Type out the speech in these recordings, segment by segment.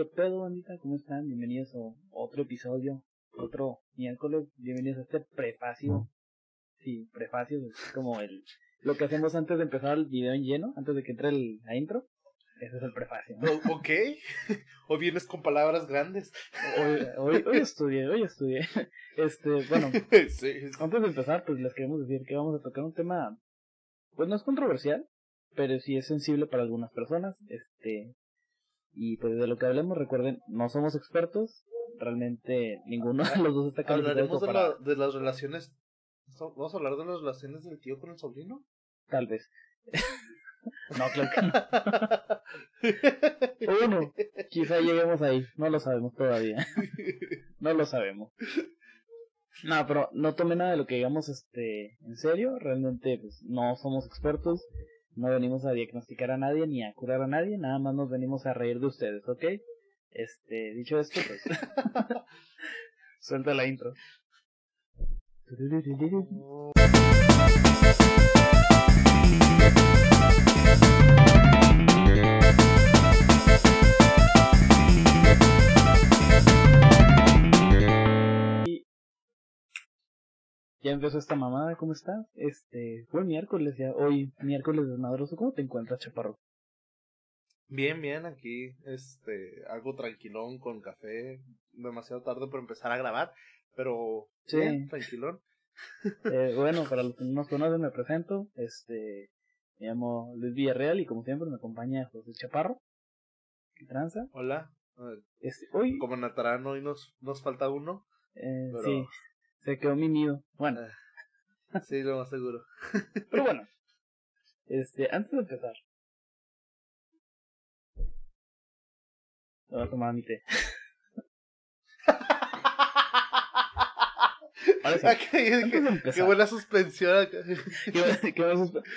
¿Qué pedo, bandita? ¿Cómo están? Bienvenidos a otro episodio, otro miércoles. Bienvenidos a este prefacio. Sí, prefacio es como el lo que hacemos antes de empezar el video en lleno, antes de que entre el, la intro. Ese es el prefacio. ok. o vienes con palabras grandes. Hoy, hoy, hoy estudié, hoy estudié. Este, bueno, sí. antes de empezar, pues les queremos decir que vamos a tocar un tema, pues no es controversial, pero sí es sensible para algunas personas. Este, y pues de lo que hablemos, recuerden, no somos expertos, realmente ninguno de los dos está calificado ¿Hablaremos de, la- de las relaciones? ¿Vamos a hablar de las relaciones del tío con el sobrino? Tal vez. no, claro que no. Quizá lleguemos ahí, no lo sabemos todavía. no lo sabemos. No, pero no tome nada de lo que digamos este en serio, realmente pues no somos expertos, no venimos a diagnosticar a nadie ni a curar a nadie, nada más nos venimos a reír de ustedes, ¿ok? Este, dicho esto, pues suelta la intro. Ya empezó esta mamada, ¿cómo estás? Este, fue miércoles ya, hoy miércoles desmadroso, ¿cómo te encuentras, chaparro? Bien, bien, aquí, este, algo tranquilón con café, demasiado tarde para empezar a grabar, pero Sí. bien, tranquilón. Eh, bueno, para los que no nos conocen, me presento. Este, me llamo Luis Villarreal y como siempre me acompaña José Chaparro. ¿Qué tranza? Hola, Este, hoy, como Natarán hoy nos, nos falta uno, eh, pero- sí, se quedó mi nido. Bueno, sí, lo más seguro. pero bueno. Este, antes de empezar. Voy a tomar mi té. Ahora sí, qué, qué- buena suspensión acá. ¿Qué- qué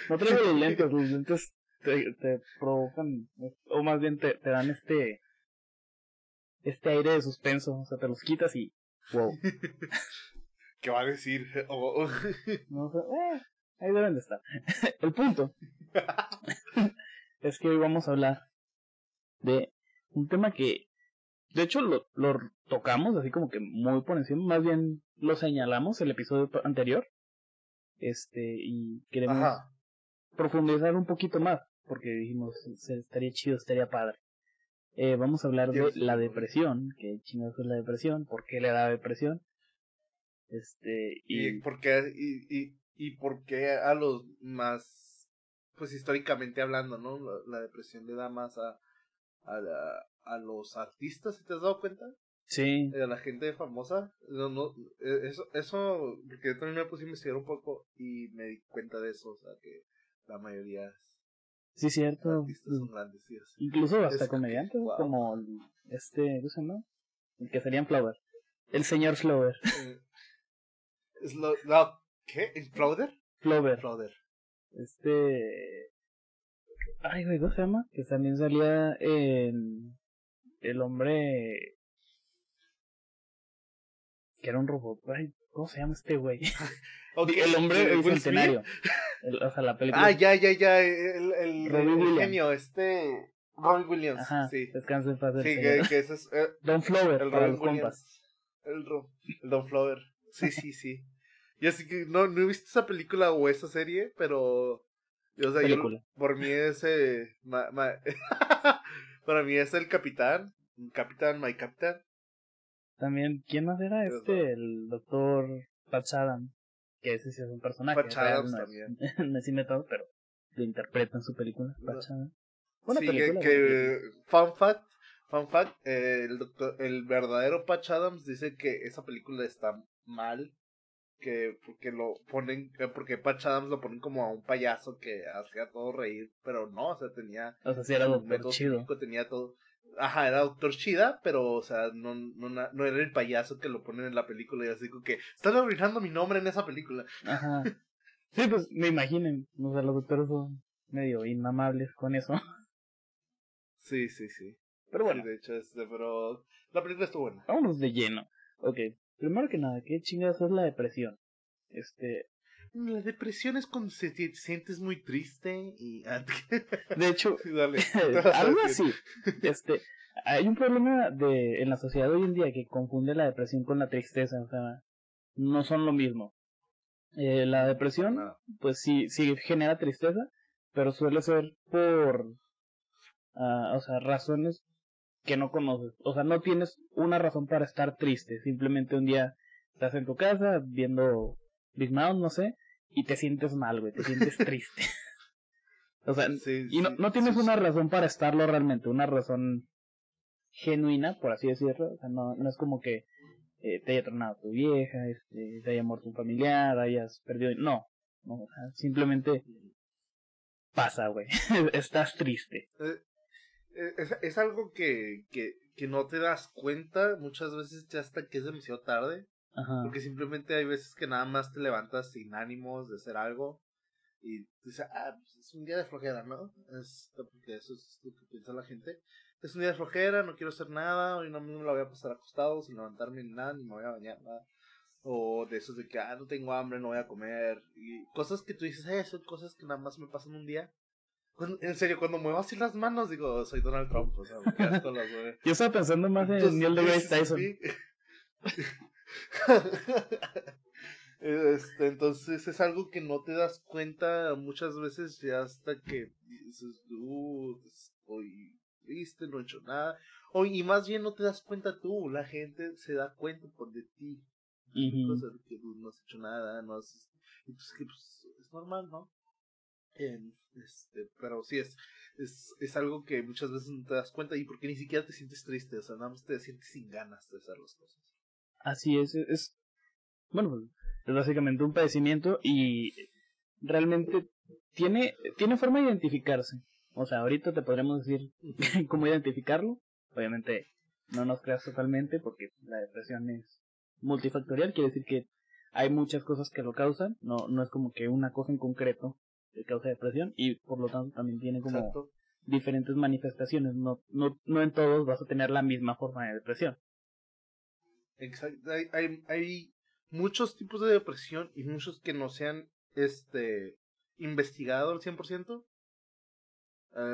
no traigo los lentes, los lentes te, te provocan, o más bien te, te dan este este aire de suspenso, o sea, te los quitas y wow, ¿Qué va a decir? Oh, no eh, ahí deben de estar. El punto es que hoy vamos a hablar de un tema que, de hecho, lo, lo tocamos así como que muy por encima, más bien lo señalamos el episodio anterior, este, y queremos Ajá. profundizar un poquito más, porque dijimos, estaría chido, estaría padre. Eh, vamos a hablar de la depresión, que chingados es la depresión, por qué le da depresión. Este, ¿Y y, por qué, y, y, y por qué a los más, pues históricamente hablando, ¿no? La, la depresión le da más a, a, la- a los artistas, ¿sí ¿te has dado cuenta? sí, A la gente famosa. No, no, eh, eso, eso, porque yo también me puse a investigar un poco y me di cuenta de eso, o sea, que la mayoría sí cierto. artistas son grandes, sí, así. Incluso hasta Es- comediantes, wow. como este, ¿cómo se llama? El que serían Flower. El señor Flower. Eh, es lo, ¿Qué? ¿El Flauder? Flower. Flauder. Este. Ay, güey, ¿cómo se llama? Que también salía en. El hombre. Que era un robot. Ay, ¿cómo se llama este güey? Ok, el hombre ¿el el centenario. El- o sea, la película. Ah, ya, ya, ya, el, el, el Williams. genio, este... Robin Williams, Ajá, sí. descanse en paz Sí, que, que ese es eh, Don Flower, el Robin los compas. Williams. El, Ro- el Don Flower. Sí, sí, sí. Y así que no, no he visto esa película o esa serie, pero... O sea, yo, por mí es... eh, ma- ma- para mí es el capitán. Capitán, my capitán. También, ¿quién más era este? El doctor Patch Adams. Que ese sí es un personaje. Patch real, Adams no es- también. no es inventado, pero lo interpreta en su película. No. Patch Adams. Buena sí, película. que, que fun fact, fun fact, eh, el doctor, el verdadero Patch Adams dice que esa película está mal, que porque lo ponen, que porque Patch Adams lo ponen como a un payaso que hacía todo reír, pero no, o sea, tenía O sea, sí era doctor chido. tenía todo. Ajá, era doctor Chida, pero, o sea, no, no, no era el payaso que lo ponen en la película y así como que están arruinando mi nombre en esa película. Ajá. Sí, pues me imaginen. O sea, los doctores son medio inmamables con eso. Sí, sí, sí. Pero bueno, Sí, de hecho, este, pero la película estuvo buena. vámonos de lleno. Ok, primero que nada, ¿qué chingados es la depresión? Este, La depresión es cuando se te sientes muy triste y... de hecho, dale. algo así. Este, Hay un problema de en la sociedad hoy en día que confunde la depresión con la tristeza, o sea, no son lo mismo. Eh, la depresión, pues sí, sí genera tristeza, pero suele ser por, uh, o sea, razones que no conoces. O sea, no tienes una razón para estar triste. Simplemente un día estás en tu casa viendo Big Mouth, no sé, y te sientes mal, güey, te sientes triste. o sea, y no, no tienes una razón para estarlo realmente, una razón genuina, por así decirlo. O sea, no, no es como que eh, te haya tronado tu vieja, este, te haya muerto un familiar, hayas perdido. No, no simplemente pasa, güey. Estás triste. Eh, es, es, algo que, que, que no te das cuenta muchas veces ya hasta que es demasiado tarde. Ajá. Porque simplemente hay veces que nada más te levantas sin ánimos de hacer algo y dices, ah, pues es un día de flojera, ¿no? Es, porque eso es lo que piensa la gente. Es un día de flojera, no quiero hacer nada, hoy no me la voy a pasar acostado sin levantarme ni nada, ni me voy a bañar, nada. O de esos de que, ah, no tengo hambre, no voy a comer. Y cosas que tú dices, eh, son cosas que nada más me pasan un día en serio, cuando muevo así las manos, digo, soy Donald Trump, o sea, las Yo estaba pensando más en Neil deGrasse Tyson. este, entonces es algo que no te das cuenta muchas veces ya hasta que dices, uh, estoy triste, no he hecho nada. O, y más bien no te das cuenta tú, la gente se da cuenta por de ti. Uh que tú no has hecho nada, no has... Entonces, que, pues, es normal, ¿no? Este, pero sí es, es, es algo que muchas veces no te das cuenta y porque ni siquiera te sientes triste, o sea, nada más te sientes sin ganas de hacer las cosas. Así es, es, bueno, pues, es básicamente un padecimiento y realmente tiene, tiene forma de identificarse. O sea, ahorita te podremos decir cómo identificarlo. Obviamente no nos creas totalmente porque la depresión es multifactorial, quiere decir que hay muchas cosas que lo causan, no, no es como que una cosa en concreto causa depresión y por lo tanto también tiene como diferentes manifestaciones. No, no, no en todos vas a tener la misma forma de depresión. Exacto. Hay, hay, hay muchos tipos de depresión y muchos que no se han este, investigado al 100%.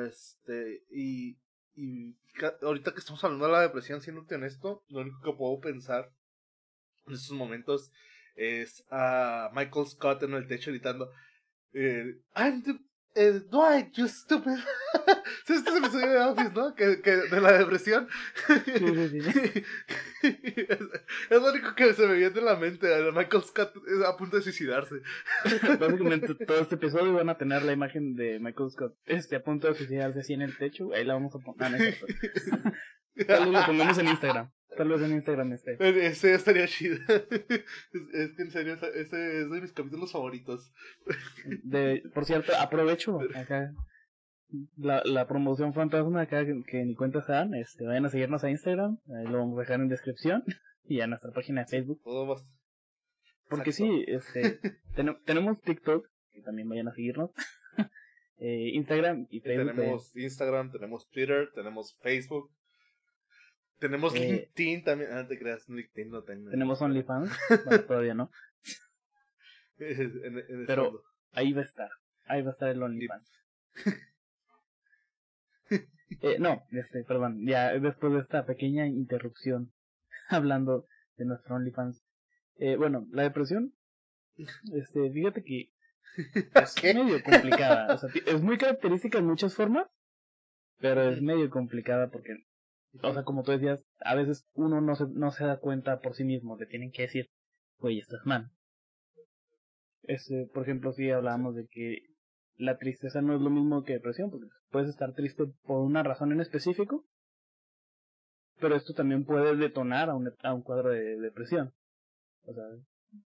Este, y, y ahorita que estamos hablando de la depresión, siendo honesto, lo único que puedo pensar en estos momentos es a Michael Scott en el techo gritando eh, I'm the, eh, Dwight, you stupid. ¿Sí este es el episodio de Office, no? Que, que, de la depresión. es, lo único que se me viene en la mente. Michael Scott es a punto de suicidarse. Básicamente todo este episodio van a tener la imagen de Michael Scott este, a punto de suicidarse así en el techo. Ahí la vamos a poner. Ah, vez lo pongamos en Instagram. Tal vez en Instagram esté. Ese estaría chido. Es, que en serio, ese es de mis capítulos favoritos. De, por cierto, aprovecho acá la, la promoción fantasma acá que, ni cuenta se dan. Este, vayan a seguirnos a Instagram. Ahí lo vamos a dejar en descripción. Y a nuestra página de Facebook. Todo Porque sí, este, tenemos TikTok, que también vayan a seguirnos. eh, Instagram y Facebook. Tenemos Instagram, tenemos Twitter, tenemos Facebook. Tenemos eh, LinkedIn también. Ah, te creas, LinkedIn no tengo. Tenemos OnlyFans. todavía no. Pero ahí va a estar. Ahí va a estar el OnlyFans. eh, no, este, perdón. Ya después de esta pequeña interrupción hablando de nuestro OnlyFans. Eh, bueno, la depresión. Este, fíjate que es medio complicada. O sea, es muy característica en muchas formas, pero es medio complicada porque o sea, como tú decías, a veces uno no se, no se da cuenta por sí mismo, le tienen que decir, oye, estás mal. Este, por ejemplo, si hablábamos de que la tristeza no es lo mismo que depresión, porque puedes estar triste por una razón en específico, pero esto también puede detonar a un, a un cuadro de depresión. O sea,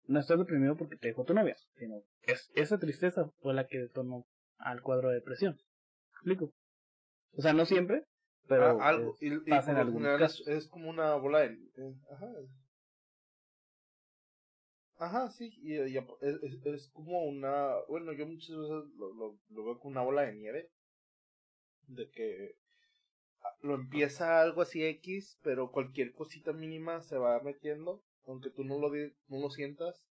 no estás deprimido porque te dejó tu novia, sino es, esa tristeza fue la que detonó al cuadro de depresión. ¿Explico? O sea, no siempre, pero ah, algo, y, es, como una bola de... Eh, ajá. Ajá, sí, y, es, es, como una... Bueno, yo muchas veces lo, lo, lo, veo como una bola de nieve. De que ah, lo empieza algo así X, pero cualquier cosita mínima se va metiendo. Aunque tú no lo, no lo sientas,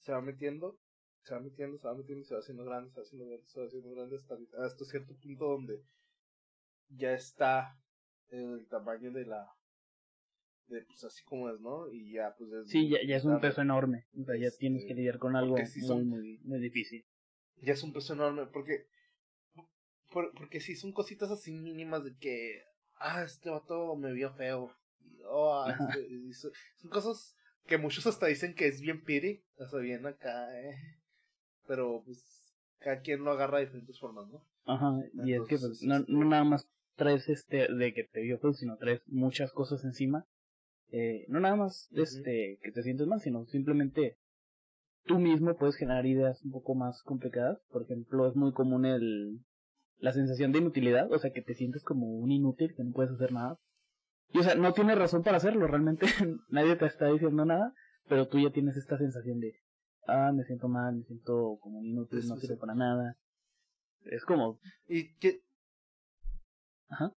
se va metiendo. Se va metiendo, se va metiendo, se va haciendo grande, se va haciendo grande, se va haciendo grande hasta, hasta cierto punto donde ya está el tamaño de la de pues así como es, ¿no? Y ya pues es Sí, ya, ya es un peso enorme, o sea, ya tienes que lidiar con algo muy, muy, muy difícil. Ya es un peso enorme, porque porque si son cositas así mínimas de que, ah, este vato me vio feo, oh, este, son cosas que muchos hasta dicen que es bien piri, o sea, bien acá, eh. Pero pues cada quien lo agarra de diferentes formas, ¿no? Ajá, y es que pues, no, no nada más traes este de que te vio feo, sino traes muchas cosas encima. Eh, no nada más este que te sientes mal, sino simplemente tú mismo puedes generar ideas un poco más complicadas. Por ejemplo, es muy común el la sensación de inutilidad, o sea, que te sientes como un inútil, que no puedes hacer nada. Y o sea, no tienes razón para hacerlo, realmente nadie te está diciendo nada, pero tú ya tienes esta sensación de, ah, me siento mal, me siento como un inútil, no sirve para nada. Es como... Y que... Ajá.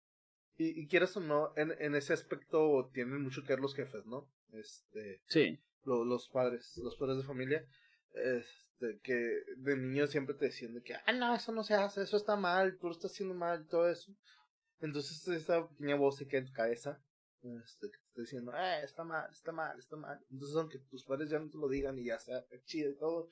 Y, y quieras o no, en, en ese aspecto tienen mucho que ver los jefes, ¿no? Este... Sí. los padres, los padres de familia. Este, que de niño siempre te decían de que, ah, no, eso no se hace, eso está mal, tú lo estás haciendo mal, todo eso. Entonces esa pequeña voz se queda en tu cabeza, este, que te está diciendo, eh, está mal, está mal, está mal. Entonces aunque tus padres ya no te lo digan y ya sea chido y todo,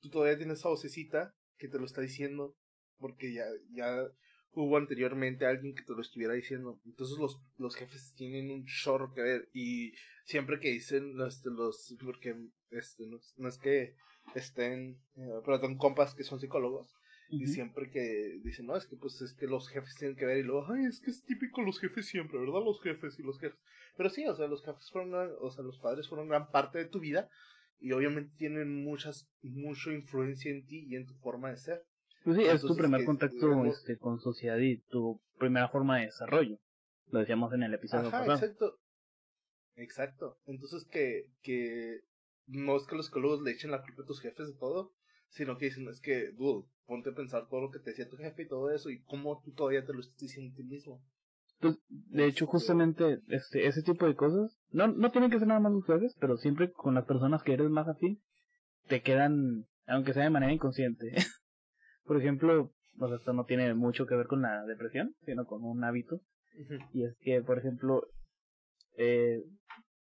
tú todavía tienes esa vocecita que te lo está diciendo, porque ya, ya hubo anteriormente alguien que te lo estuviera diciendo. Entonces los, los jefes tienen un chorro que ver. Y siempre que dicen este, los, porque este, no, es que estén, eh, pero tengo compas que son psicólogos. Y siempre que dicen, no, es que pues es que los jefes tienen que ver y luego, ay, es que es típico los jefes siempre, ¿verdad? Los jefes y los jefes. Pero sí, o sea, los jefes fueron, o sea, los padres fueron gran parte de tu vida y obviamente tienen muchas, mucha influencia en ti y en tu forma de ser. Pues sí, es tu primer contacto este, con sociedad y tu primera forma de desarrollo. Lo decíamos en el episodio Ajá, Exacto. Exacto. Entonces que, que no es que los psicólogos le echen la culpa a tus jefes de todo, sino que dicen, es que, dude, ponte a pensar todo lo que te decía tu jefe y todo eso, y cómo tú todavía te lo estás diciendo a ti mismo. Pues, de hecho, este justamente este, ese tipo de cosas, no, no tienen que ser nada más los jefes, pero siempre con las personas que eres más afín, te quedan, aunque sea de manera inconsciente. Por ejemplo, pues esto no tiene mucho que ver con la depresión, sino con un hábito. Y es que, por ejemplo, eh,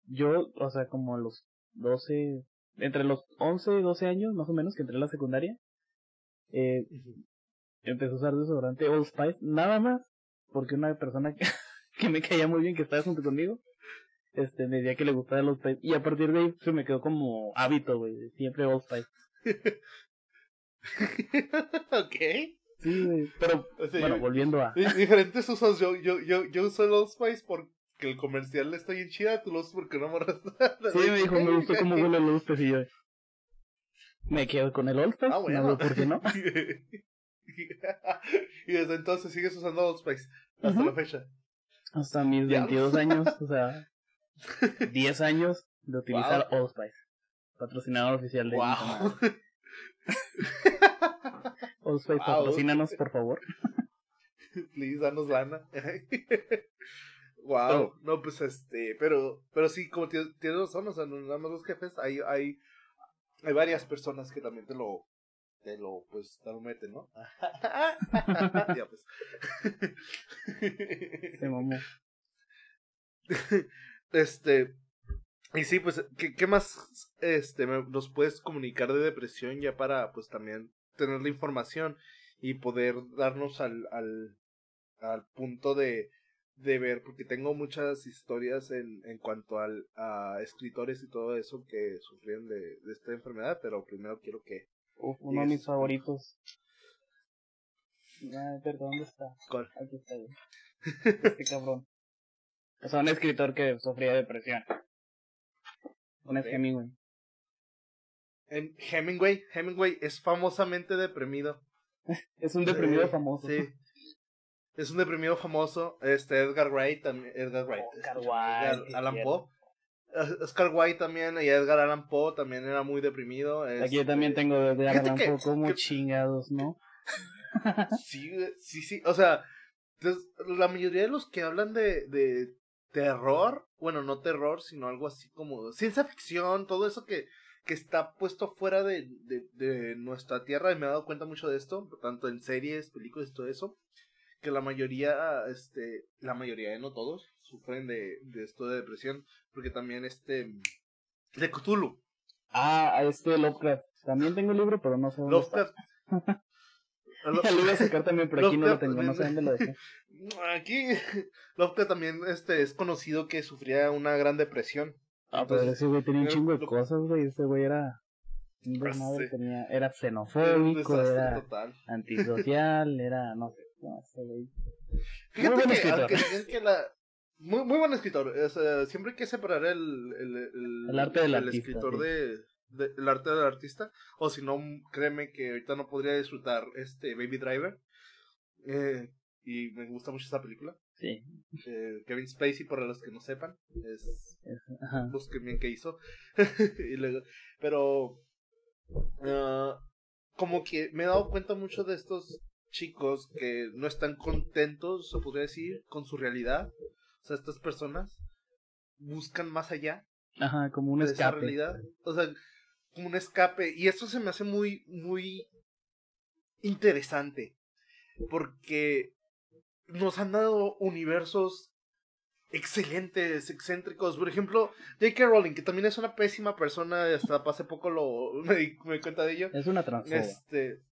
yo, o sea, como a los 12, entre los 11 y 12 años, más o menos, que entré a la secundaria, eh, empecé a usar desodorante Old Spice, nada más, porque una persona que, que me caía muy bien, que estaba junto conmigo, este, me decía que le gustaba el Old Spice, y a partir de ahí se me quedó como hábito, güey, siempre Old Spice. ok. Sí, güey, pero, bueno, volviendo a... Diferentes usos, yo, yo, yo, yo uso el Old Spice por que el comercial está bien chida, tú lo usas porque no amarras nada. Sí, me dijo, me gustó cómo huele el Old y yo. Me quedo con el Old Ah, bueno. No por qué no. y desde entonces sigues usando Old Spice hasta la fecha. Hasta mis 22 años, o sea, 10 años de utilizar Old Spice. Patrocinador oficial de wow. Old Spice, patrocínanos, por favor. Please, danos lana. Wow, no, pues este, pero, pero sí, como tienes, razón, o sea, no nada más los jefes, hay, hay, hay varias personas que también te lo, te lo, pues, te lo meten, ¿no? ya, pues. Se mamó. Este, y sí, pues, ¿qué, qué más, este, nos puedes comunicar de depresión ya para, pues, también tener la información y poder darnos al, al, al punto de, de ver, porque tengo muchas historias en, en cuanto al, a escritores y todo eso que sufrieron de, de esta enfermedad, pero primero quiero que... uno de mis favoritos. Ah, perdón, ¿dónde está? ¿Cuál? Aquí está. Este cabrón. O sea, un escritor que sufría depresión. Un es Hemingway. En Hemingway, Hemingway es famosamente deprimido. es un deprimido famoso. Sí es un deprimido famoso. Este Edgar Wright también. Edgar Wright. Oscar este, Wilde. Alan Poe. Oscar White también y Edgar Allan Poe también era muy deprimido. Aquí yo también este, tengo de Edgar Allan Poe como chingados, ¿no? sí, sí, sí. O sea, la mayoría de los que hablan de, de terror, bueno, no terror, sino algo así como ciencia ficción, todo eso que, que está puesto fuera de, de, de nuestra tierra, y me he dado cuenta mucho de esto, tanto en series, películas y todo eso que la mayoría, este, la mayoría, no todos, sufren de, de esto de depresión, porque también este, de Cthulhu. Ah, este Lovecraft. También tengo el libro, pero no sé dónde Lovecraft. está. lo iba a sacar también, pero aquí no lo tengo, no sé dónde lo dejé. Aquí, Lovecraft también este, es conocido que sufría una gran depresión. Ah, pero Entonces, ese güey tenía un chingo de cosas, güey. Ese güey era Pues sí. tenía, era xenofóbico, era total. antisocial, era, no sé, no sé, güey. Fíjate buen que, escritor. digan que la... Muy, muy buen escritor. o sea, siempre hay que separar el, el, el, El arte del el artista, escritor sí. de, de- el arte del artista. O si no, créeme que ahorita no podría disfrutar este Baby Driver. Eh, y me gusta mucho esta película. Sí, Eh, Kevin Spacey, para los que no sepan, es ajá. busquen bien qué hizo. Y luego- pero ah, como que me he dado cuenta mucho de estos chicos que no están contentos, se podría decir, con su realidad. O sea, estas personas buscan más allá Ajá, como un de esa escape. realidad. O sea, como un escape. Y eso se me hace muy, muy interesante. Porque nos han dado universos excelentes, excéntricos. Por ejemplo, J.K. Rowling, que también es una pésima persona, hasta hace poco lo me di, me di cuenta de ello. Es una transfoba. Este.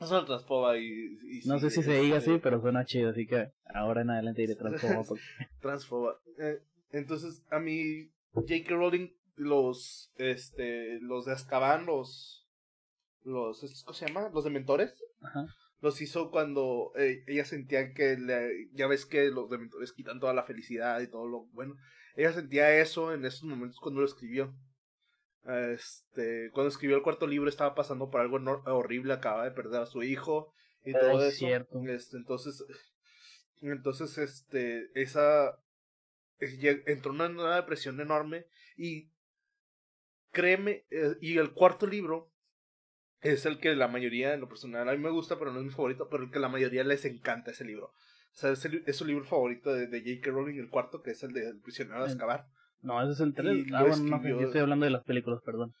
Es una transfoba y. y No sí, sé si se diga así, pero suena chido, así que ahora en adelante diré transfoba. porque- transfoba. Eh, entonces, a mí, J.K. Rowling, los, este, los de Azkaban, los, los, ¿estos ¿cómo se llama? Los dementores, Ajá. Los hizo cuando eh, ella sentía que, le- ya ves que los dementores quitan toda la felicidad y todo lo bueno. Ella sentía eso en esos momentos cuando lo escribió. Este, cuando escribió el cuarto libro estaba pasando por algo no- horrible, acaba de perder a su hijo y todo es eso. cierto. Este, entonces, entonces, este, esa eh, entró en una, una depresión enorme y créeme, eh, y el cuarto libro es el que la mayoría, en lo personal, a mí me gusta, pero no es mi favorito, pero el que la mayoría les encanta ese libro. O sea, es, el- es su libro favorito de, de J.K. Rowling, el cuarto, que es el de El prisionero de El- Azkaban. No, ese es el 3. Y Ah, bueno, no yo estoy hablando de las películas, perdón.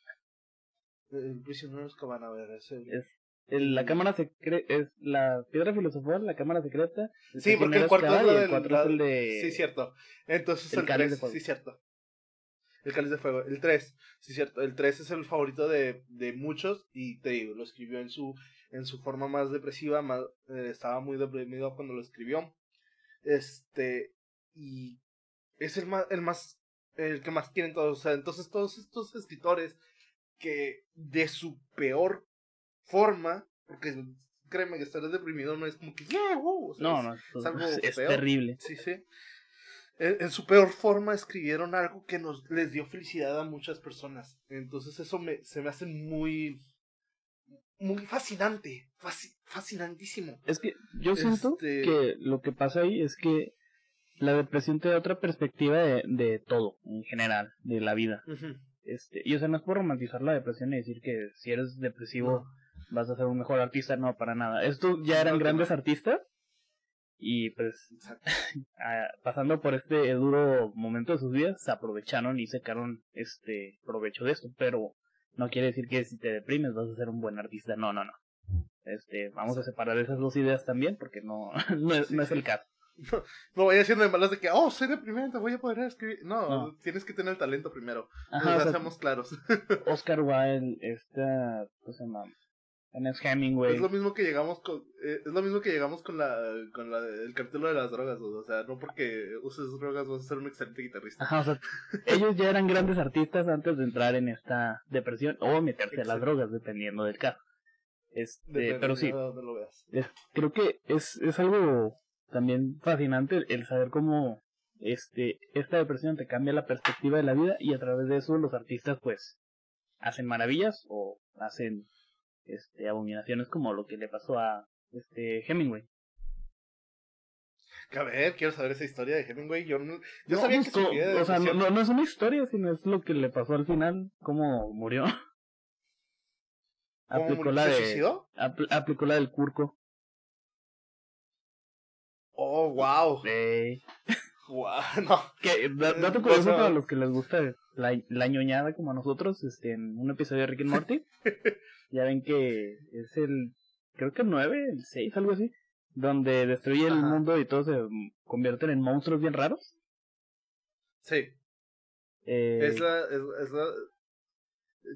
El prisionero de Azkaban, a ver, ese... Es el- la cámara secreta, es la piedra filosofal, la cámara secreta. el Sí, porque el cuarto es la del... el cuatro la- es el de... Sí, cierto. Entonces el el, cáliz 3, de fuego. sí, cierto. El cáliz de fuego. El 3, sí, cierto. El 3 es el favorito de, de muchos y te digo, lo escribió en su, en su forma más depresiva, más, eh, estaba muy deprimido cuando lo escribió. Este, y es el más, el más, el que más quieren todos. O sea, entonces todos estos escritores que de su peor forma, porque créeme que estar deprimido no es como que, yeah, wow", o sea, No, es- no, es algo es terrible. Sí, sí. En, en su peor forma escribieron algo que nos les dio felicidad a muchas personas. Entonces eso me, se me hace muy muy fascinante, fasci- fascinantísimo. Es que yo siento Este- que lo que pasa ahí es que la depresión te da otra perspectiva de, de todo, en general, de la vida. Este, y o sea, no es por romantizar la depresión y decir que si eres depresivo vas a ser un mejor artista, no, para nada. Estos ya eran grandes no. artistas y pues pasando por este duro momento de sus vidas, se aprovecharon y sacaron este provecho de esto, pero no quiere decir que si te deprimes vas a ser un buen artista, no, no, no. Este, vamos a separar esas dos ideas también porque no, no, es, no es el caso. No vaya haciendo de malas de que, oh, soy deprimente, voy a poder escribir. No, No. tienes que tener el talento primero. Ajá, o sea, seamos claros. Oscar Wilde, esta, ¿cómo se llama? Ernest Hemingway. Es lo mismo que llegamos con, eh, es lo mismo que llegamos con la, con la, el capítulo de las drogas, o sea, no porque uses drogas vas a ser un excelente guitarrista. Ajá, o sea, ellos ya eran grandes artistas antes de entrar en esta depresión o meterse a las drogas, dependiendo del caso. Este, Depende pero sí, lo veas. es- creo que es, es algo también fascinante el saber cómo este esta depresión te cambia la perspectiva de la vida y a través de eso los artistas pues hacen maravillas o hacen este abominaciones como lo que le pasó a este Hemingway. Que, A ver, quiero saber esa historia de Hemingway. Yo, no- yo No, sabía que de o sea, no, no, es una historia, sino es lo que le pasó al final, cómo murió. ¿Cómo aplicó murió? la ¿Se de suicidó? apl- aplicó la del curco. Oh, wow. Eh, Wow, no. que Eh, dato curioso para los que les gusta la, la ñoñada como a nosotros, este, en un episodio de Rick and Morty, ya ven que es el, creo que el 9, el 6, algo así, donde destruye el mundo y todos se convierten en monstruos bien raros. Sí, Eh, es la, es, es la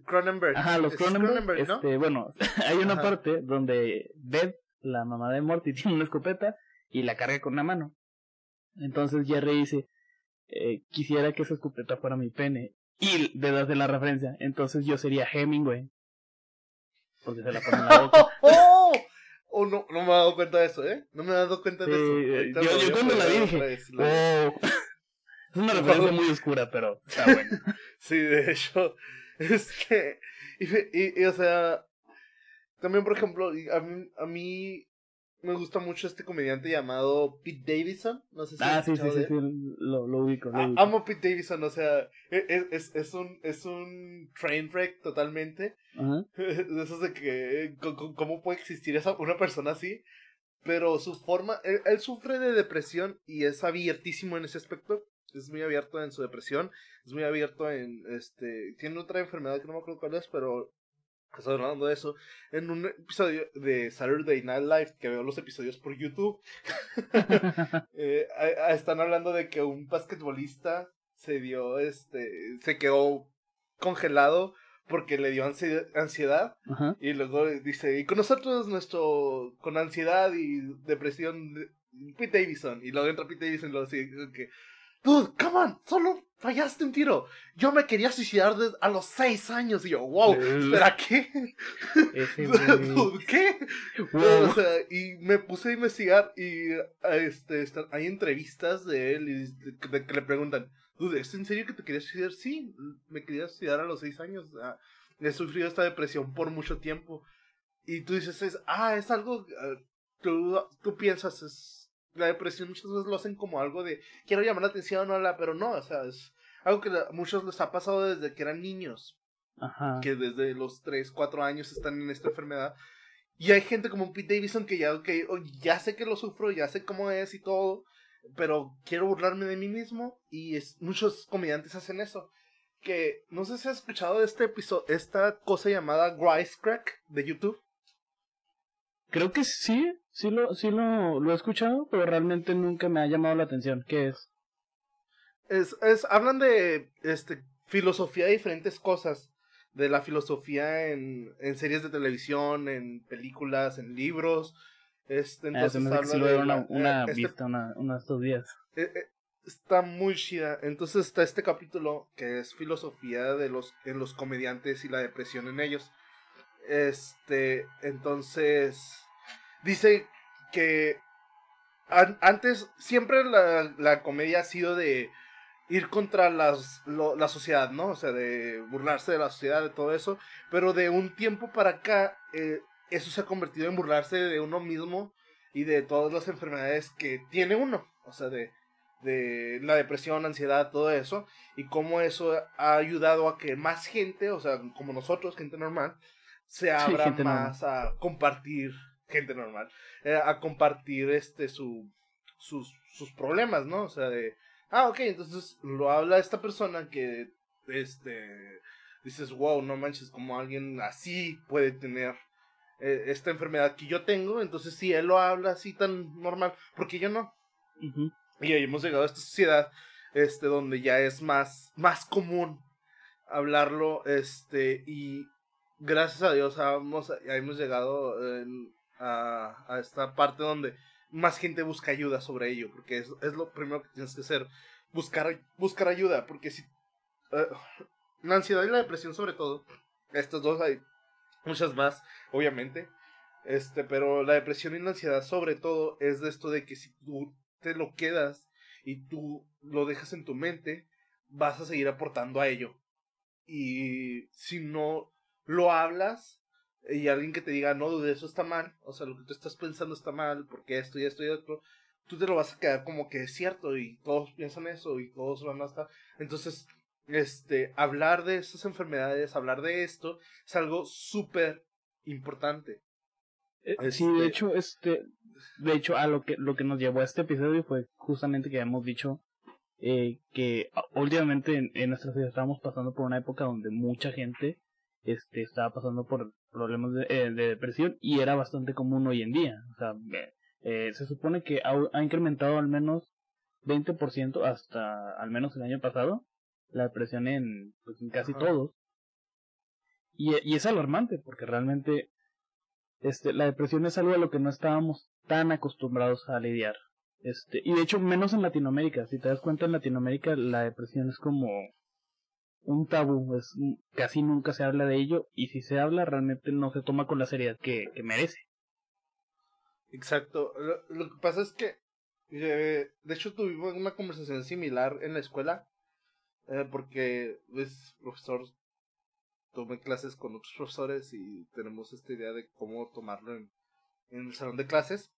Cronenberg. Ajá, los Cronenberg, ¿no? este, bueno, hay una Ajá. parte donde Beth, la mamá de Morty, tiene una escopeta y la carga con una mano. Entonces Jerry dice, eh, quisiera que esa escopeta fuera mi pene. Y Beth hace la referencia, entonces yo sería Hemingway. Porque se la pone en la boca. ¡Oh! Oh, no, no me he dado cuenta de eso, ¿eh? No me he dado cuenta de eso. eh, yo- yo cuando la vi dije, veo. Oh. Es una referencia muy oscura, pero está buena. Sí, de hecho, este, y, y, y, o sea, también, por ejemplo, a mí, a mí me gusta mucho este comediante llamado Pete Davidson, no sé si Ah, sí, sí, lo, lo ubico. Lo A- ubico. Amo Pete Davidson, o sea, e, es, es, es un, es un train wreck totalmente, Ajá. de esos de que, ¿cómo puede existir esa, una persona así? Pero su forma, él, él sufre de depresión y es abiertísimo en ese aspecto. Es muy abierto en su depresión, es muy abierto en, este, tiene otra enfermedad que no me acuerdo cuál es, pero estoy hablando de eso. En un episodio de Saturday Night Live, que veo los episodios por YouTube, eh, a- a- están hablando de que un basquetbolista se dio, este, se quedó congelado porque le dio ansi- ansiedad y luego dice, y con nosotros nuestro, con ansiedad y depresión, de- Pete Davidson. Y luego entra Pete Davidson y lo dice, que, dude, come on, solo fallaste un tiro. Yo me quería suicidar des- a los seis años. Y yo, wow, Eh. espera, ¿qué? Dude, ¿Qué? Wow. O sea, y me puse a investigar y este, hay entrevistas de él y de- que le preguntan, dude, ¿es en serio que te querías suicidar? Sí, me quería suicidar a los seis años. he sufrido esta depresión por mucho tiempo. Y tú dices, es, ah, es algo, ah, tú, tú piensas, es, la depresión muchas veces lo hacen como algo de, quiero llamar la atención, hola, pero no, o sea, es algo que a muchos les ha pasado desde que eran niños Ajá. que desde los 3, 4 años están en esta enfermedad. Y hay gente como Pete Davidson que ya, ok, oh, ya sé que lo sufro, ya sé cómo es y todo, pero quiero burlarme de mí mismo y es, muchos comediantes hacen eso. Que no sé si has escuchado de este episodio, esta cosa llamada Wisecrack de YouTube. Creo que sí, sí lo, sí lo, lo he escuchado, pero realmente nunca me ha llamado la atención. ¿Qué es? Es, es, hablan de este, filosofía de diferentes cosas. De la filosofía en, en series de televisión, en películas, en libros. Este, Ah, entonces habla de una, eh, este vista una, estos días. eh, eh, está muy chida. Entonces está este capítulo que es filosofía de los en los comediantes y la depresión en ellos. Este, entonces dice que an- antes siempre la, la comedia ha sido de ir contra las, la sociedad, ¿no? O sea, de burlarse de la sociedad, de todo eso. Pero de un tiempo para acá, eh, eso se ha convertido en burlarse de uno mismo y de todas las enfermedades que tiene uno. O sea, de, de la depresión, ansiedad, todo eso. Y cómo eso ha ayudado a que más gente, o sea, como nosotros, gente normal, se abra normal. más a compartir, gente normal, eh, a compartir este su, sus, sus problemas, ¿no? O sea, de, ah, ok, entonces lo habla esta persona que, este, dices, wow, no manches, como alguien así puede tener eh, esta enfermedad que yo tengo, entonces si él lo habla así tan normal, porque yo no. Y ahí hemos llegado a esta sociedad, este, donde ya es más, más común hablarlo, este, y gracias a Dios hemos, hemos llegado a esta parte donde más gente busca ayuda sobre ello, porque es, es lo primero que tienes que hacer, buscar, buscar ayuda, porque si eh, la ansiedad y la depresión sobre todo, estas dos hay muchas más, obviamente, este, pero la depresión y la ansiedad sobre todo es de esto de que si tú te lo quedas y tú lo dejas en tu mente, vas a seguir aportando a ello. Y si no lo hablas y alguien que te diga, no, dude, eso está mal, o sea, lo que tú estás pensando está mal, porque esto y esto y otro, tú te lo vas a quedar como que es cierto y todos piensan eso y todos van a estar. Entonces, este, hablar de estas enfermedades, hablar de esto, es algo súper importante. Eh, Sí, Este- de hecho, este, de hecho, a lo que lo que nos llevó a este episodio fue justamente que habíamos dicho eh, que ah, últimamente en, en nuestra ciudad estábamos pasando por una época donde mucha gente este estaba pasando por problemas de, eh, de depresión y era bastante común hoy en día. O sea, eh, se supone que ha, incrementado al menos 20% hasta al menos el año pasado la depresión en, pues, en casi todos. Y, y es alarmante porque realmente este, la depresión es algo a lo que no estábamos tan acostumbrados a lidiar. Este, y de hecho, menos en Latinoamérica. Si te das cuenta, en Latinoamérica la depresión es como un tabú, es, casi nunca se habla de ello, y si se habla, realmente no se toma con la seriedad que, que merece. Exacto. Lo, que pasa es que, eh, de hecho, tuvimos una conversación similar en la escuela, eh, porque, es profesor, tomé clases con otros profesores y tenemos esta idea de cómo tomarlo en, en el salón de clases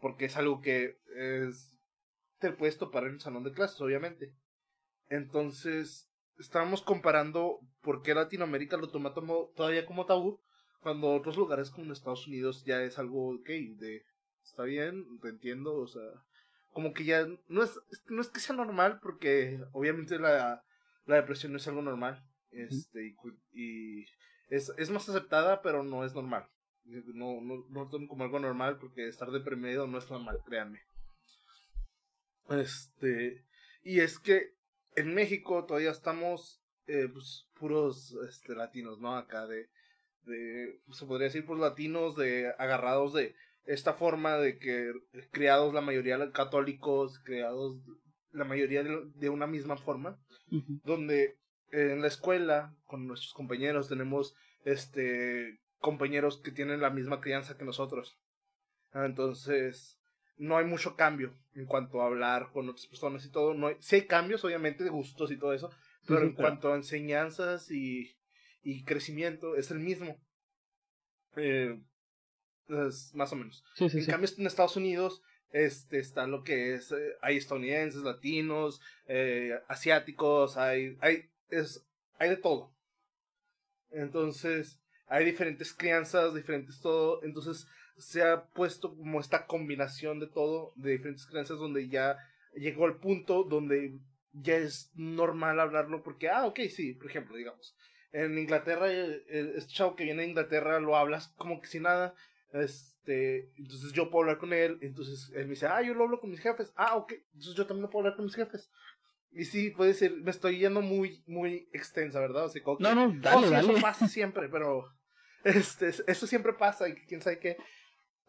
porque es algo que es, te puedes topar en el salón de clases, obviamente. Entonces, estábamos comparando por qué Latinoamérica lo toma todavía como tabú, cuando otros lugares como Estados Unidos ya es algo, ok, de, está bien, te entiendo, o sea, como que ya no es, no es que sea normal, porque obviamente la, la depresión no es algo normal, este, y, y es, es más aceptada, pero no es normal. No, no, no lo tomo como algo normal porque estar deprimido no es normal, créanme. Este, y es que en México todavía estamos eh, pues, puros este, latinos, ¿no? Acá de, de, se podría decir, pues latinos de agarrados de esta forma de que criados la mayoría católicos, criados la mayoría de, una misma forma, donde en la escuela con nuestros compañeros tenemos este compañeros que tienen la misma crianza que nosotros. Entonces, no hay mucho cambio en cuanto a hablar con otras personas y todo. No hay, sí hay cambios, obviamente, de gustos y todo eso, pero en cuanto a enseñanzas y, y crecimiento, es el mismo. Eh, más o menos. en cambio, en Estados Unidos este, está lo que es, eh, hay estadounidenses, latinos, eh, asiáticos, hay, hay, es, hay de todo. Entonces, hay diferentes crianzas, diferentes todo, entonces se ha puesto como esta combinación de todo, de diferentes crianzas, donde ya llegó al punto donde ya es normal hablarlo, porque, ah, ok, sí, por ejemplo, digamos, en Inglaterra, este chavo que viene de Inglaterra lo hablas como que sin nada, este, entonces yo puedo hablar con él, entonces él me dice, ah, yo lo hablo con mis jefes, ah, ok, entonces yo también lo puedo hablar con mis jefes. Y sí, puede ser, me estoy yendo muy, muy extensa, ¿verdad? O sea, no, no, dale, dale. Eso pasa siempre, pero este, eso siempre pasa y quién sabe qué.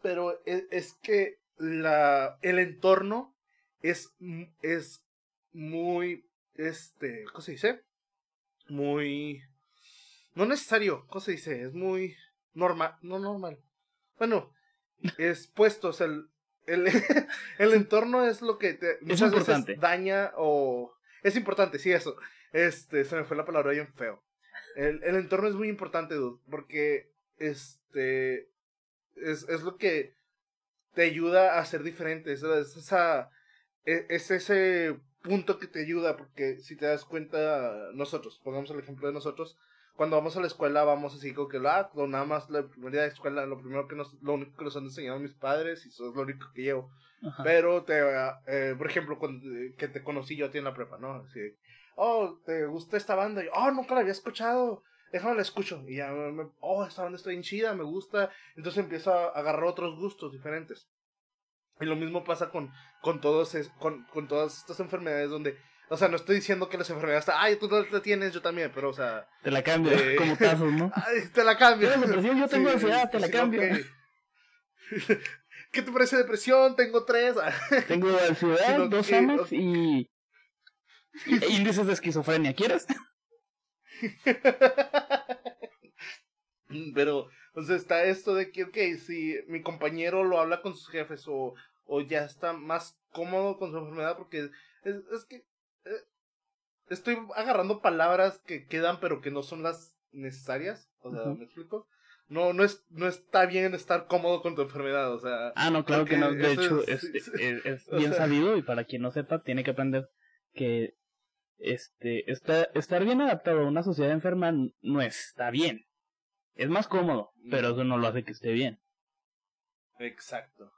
Pero es, es, que la, el entorno es, es muy, este, ¿cómo se dice? Muy, no necesario, ¿cómo se dice? Es muy normal, no normal. Bueno, es puesto, o sea, el, el, el entorno es lo que te, muchas veces daña o... Es importante, sí, eso. Este, se me fue la palabra bien feo. El, el entorno es muy importante, dude, porque este es, es lo que te ayuda a ser diferente. Es, esa, e, es, ese punto que te ayuda, porque si te das cuenta, nosotros, pongamos el ejemplo de nosotros, cuando vamos a la escuela vamos así como que, ah, nada más la primera escuela, lo primero que nos, lo único que nos han enseñado mis padres y eso es lo único que llevo. Pero, te, eh, por ejemplo, cuando, que te conocí yo a ti en la prepa, ¿no? Así, oh, ¿te gusta esta banda? Y, oh, nunca la había escuchado. Déjame la escucho. Y ya, me, oh, esta banda está bien chida, me gusta. Entonces empiezo a agarrar otros gustos diferentes. Y lo mismo pasa con, con, todos con, con todas estas enfermedades donde o sea, no estoy diciendo que las enfermedades ay, tú la tienes, yo también, pero o sea. Te la cambio, eh, como casos, ¿no? te la cambio. yo tengo ansiedad, te la cambio. ¿Qué te parece depresión? Tengo tres. tengo ansiedad, dos años y índices de esquizofrenia, ¿quieres? Pero, entonces está esto de que, ok, si mi compañero lo habla con sus jefes o, o ya está más cómodo con su enfermedad, porque es, es que eh, estoy agarrando palabras que quedan pero que no son las necesarias, o sea, ¿me explico? No, no es, no está bien estar cómodo con tu enfermedad, o sea. Ah, no, claro que no. De hecho, es, es, bien sabido y para quien no sepa, tiene que aprender que este, está, estar bien adaptado a una sociedad enferma no está bien. Es más cómodo, pero eso no lo hace que esté bien. Exacto.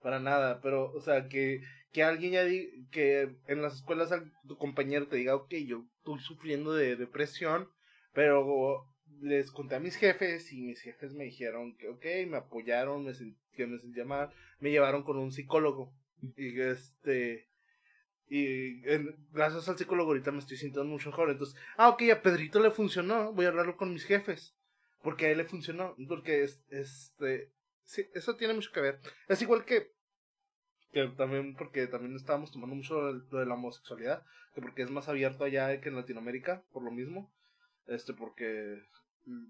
Para nada, pero, o sea, que, que alguien ya diga, que en las escuelas tu compañero te diga, ok, yo estoy sufriendo de depresión, pero les conté a mis jefes y mis jefes me dijeron que, ok, me apoyaron, me que me sentía mal, me llevaron con un psicólogo. Y este, y gracias al psicólogo ahorita me estoy sintiendo mucho mejor. Entonces, ah, ok, a Pedrito le funcionó, voy a hablarlo con mis jefes. Porque a él le funcionó. Porque es, este, sí, eso tiene mucho que ver. Es igual que, que también, porque también estábamos tomando mucho lo de la homosexualidad, que porque es más abierto allá que en Latinoamérica, por lo mismo. Este, porque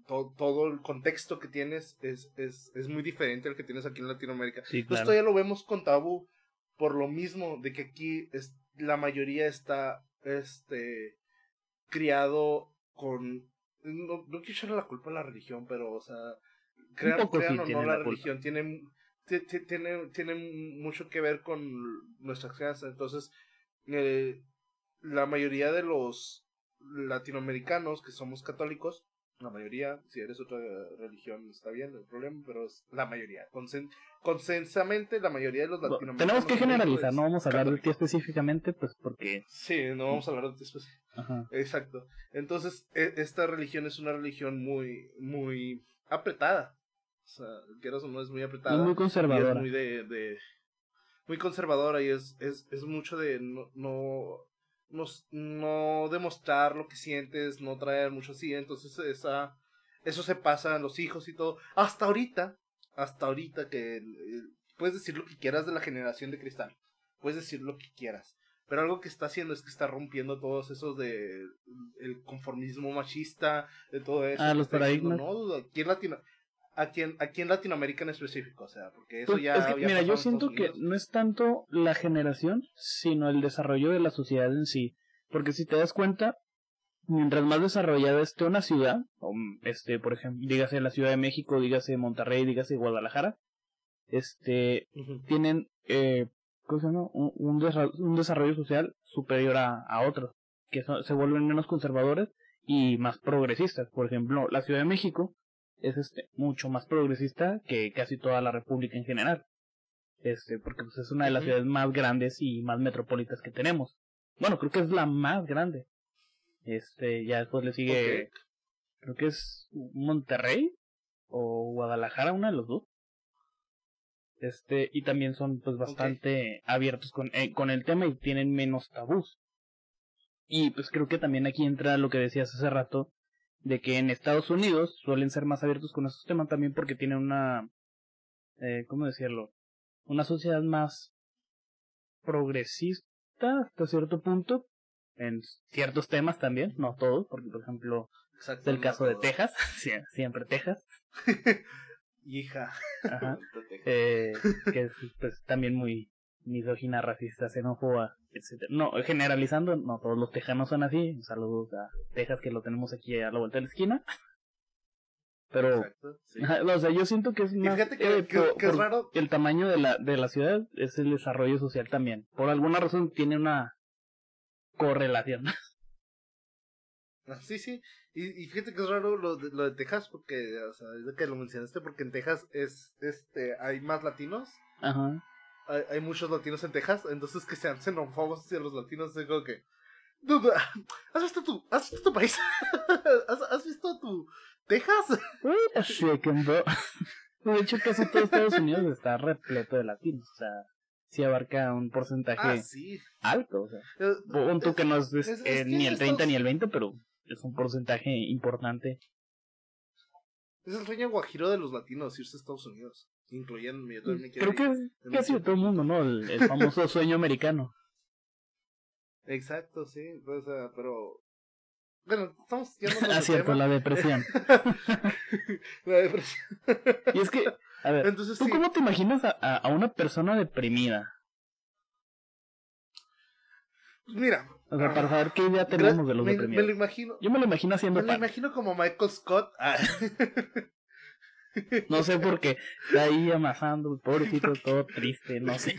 todo, el contexto que tienes es, es, es muy diferente al que tienes aquí en Latinoamérica. Sí, Esto ya lo vemos con tabú por lo mismo de que aquí es, la mayoría está este criado con no, quiero echarle la culpa a la religión, pero o sea, crean, o no la, religión tiene tiene, tiene mucho que ver con nuestras crianzas. Entonces, eh, la mayoría de los latinoamericanos que somos católicos, la mayoría, si eres otra religión está bien, el problema, pero es la mayoría. Consen consensamente, la mayoría de los latinoamericanos. Tenemos que generalizar, no vamos a hablar de ti específicamente, pues porque. Sí, no vamos a hablar de ti específicamente. Exacto. Entonces, e, esta religión es una religión muy, muy apretada. O sea, quieras o no es muy apretada. muy conservadora. es muy de, de, muy conservadora y es, es, es mucho de no, no no, no demostrar lo que sientes, no traer mucho así, entonces esa, eso se pasa a los hijos y todo. Hasta ahorita, hasta ahorita que puedes decir lo que quieras de la generación de cristal, puedes decir lo que quieras. Pero algo que está haciendo es que está rompiendo todos esos de el conformismo machista, de todo eso. Ah, los paradigmas. no, aquí en, Latino, aquí, en, aquí en Latinoamérica en específico, o sea, porque eso pues, ya... mira, yo siento que no es tanto la generación, sino el desarrollo de la sociedad en sí. Porque si te das cuenta, mientras más desarrollada esté una ciudad, o este, por ejemplo, dígase la Ciudad de México, dígase Monterrey, dígase Guadalajara, este, tienen, eh, Un, un, desarrollo social superior a, a otros, que se vuelven menos conservadores y más progresistas. Por ejemplo, la Ciudad de México es este mucho más progresista que casi toda la República en general. Este, porque pues, es una de las ciudades más grandes y más metropolitas que tenemos. Bueno, creo que es la más grande. Este, ya después le sigue, creo que es Monterrey o Guadalajara, una de los dos. Este, y también son pues bastante abiertos con, eh, con el tema y tienen menos tabús. Y pues creo que también aquí entra lo que decías hace rato, de que en Estados Unidos suelen ser más abiertos con esos temas también porque tienen una, eh, ¿cómo decirlo? Una sociedad más progresista hasta cierto punto, en ciertos temas también, no todos, porque por ejemplo, es el caso de Texas, siempre Texas. Hija. Eh, que es pues, también muy misógina, racista, xenófoba, etcétera. No, generalizando, no todos los tejanos son así. Saludos a Texas que lo tenemos aquí a la vuelta de la esquina. Pero, o sea, yo siento que es más. Eh, que, es raro. El tamaño de la, de la ciudad es el desarrollo social también. Por alguna razón tiene una correlación. Ah, sí, sí. Y, fíjate que es raro lo de, lo de Texas, porque, o sea, es que lo mencionaste, porque en Texas es, este, hay más latinos. Ajá hay, muchos latinos en Texas, entonces que sean xenófobos hacia los latinos, es como que... ¿Has visto tu, has visto tu país? ¿Has, visto tu Texas? De hecho, casi todo Estados Unidos está repleto de latinos, o sea, sí abarca un porcentaje ah, alto, o sea, eh, un tú que no es, ni el 30 ni el 20, pero es un porcentaje importante. Es el sueño guajiro de los latinos irse a Estados Unidos incluyendo yo también Creo que es casi todo el mundo, ¿no? El, famoso sueño americano. Exacto, sí, o sea, pero bueno, estamos Ah, cierto, la depresión. la depresión. y es que, a ver, Entonces, ¿tú cómo te imaginas a, a, una persona deprimida? Pues mira. O sea, para saber qué idea tenemos de los deprimidos. Me lo imagino. Yo me lo imagino haciendo. Me lo imagino como Michael Scott. Ah. No sé por qué. Está ahí amasando, pobrecito, todo triste, no sé.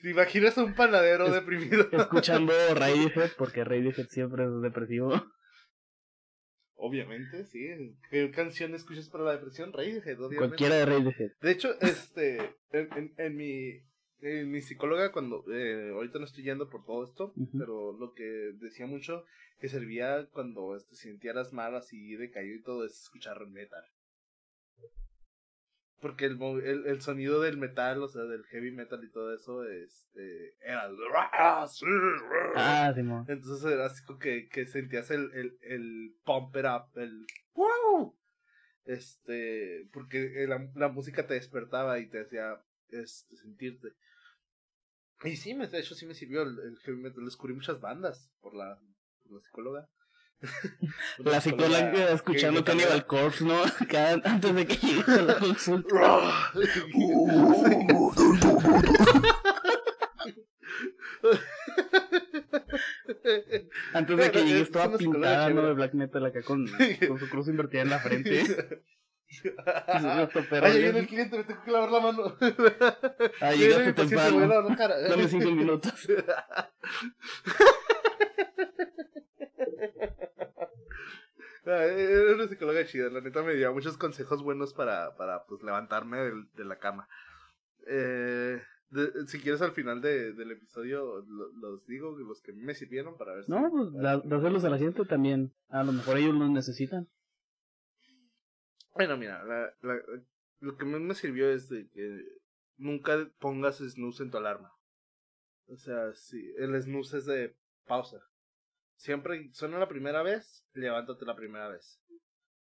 ¿Te imaginas a un panadero deprimido? Escuchando Radiohead, porque Radiohead siempre es depresivo. Obviamente, sí. ¿Qué canción escuchas para la depresión? Radiohead, obviamente. Cualquiera de Radiohead. De hecho, este, en, en, mi, eh, mi psicóloga cuando, eh, ahorita no estoy yendo por todo esto, pero lo que decía mucho que servía cuando te este, sintieras mal así decaído y todo es escuchar metal. Porque el, el, el, sonido del metal, o sea, del heavy metal y todo eso, este, era... Ah, Entonces era así como que, que sentías el, el, el pump it up, el... ¡Wow! Este, porque la, la música te despertaba y te hacía este, sentirte. Y sí, de hecho sí me sirvió el, el heavy metal. Descubrí muchas bandas por la, por la psicóloga. la psicóloga escuchando Cannibal Corpse, ¿no? antes de que llegue a la consulta. antes de que llegues toda pintada, ¿no? De black metal acá con, con su cruz invertida en la frente. Ay, viene el cliente, me tengo que lavar la mano. Ah, llegaste temprano. Dame cinco minutos. Era una psicóloga chida, la neta me dio muchos consejos buenos para, para pues, levantarme de, de la cama. Eh, si quieres al final de, del episodio los digo, los que me sirvieron para ver No, pues hacerlos a la gente también. A lo mejor ellos los necesitan. Bueno, mira, la, la, lo que más me sirvió es de que nunca pongas snooze en tu alarma. O sea, si el snooze es de pausa. Siempre suena la primera vez, levántate la primera vez.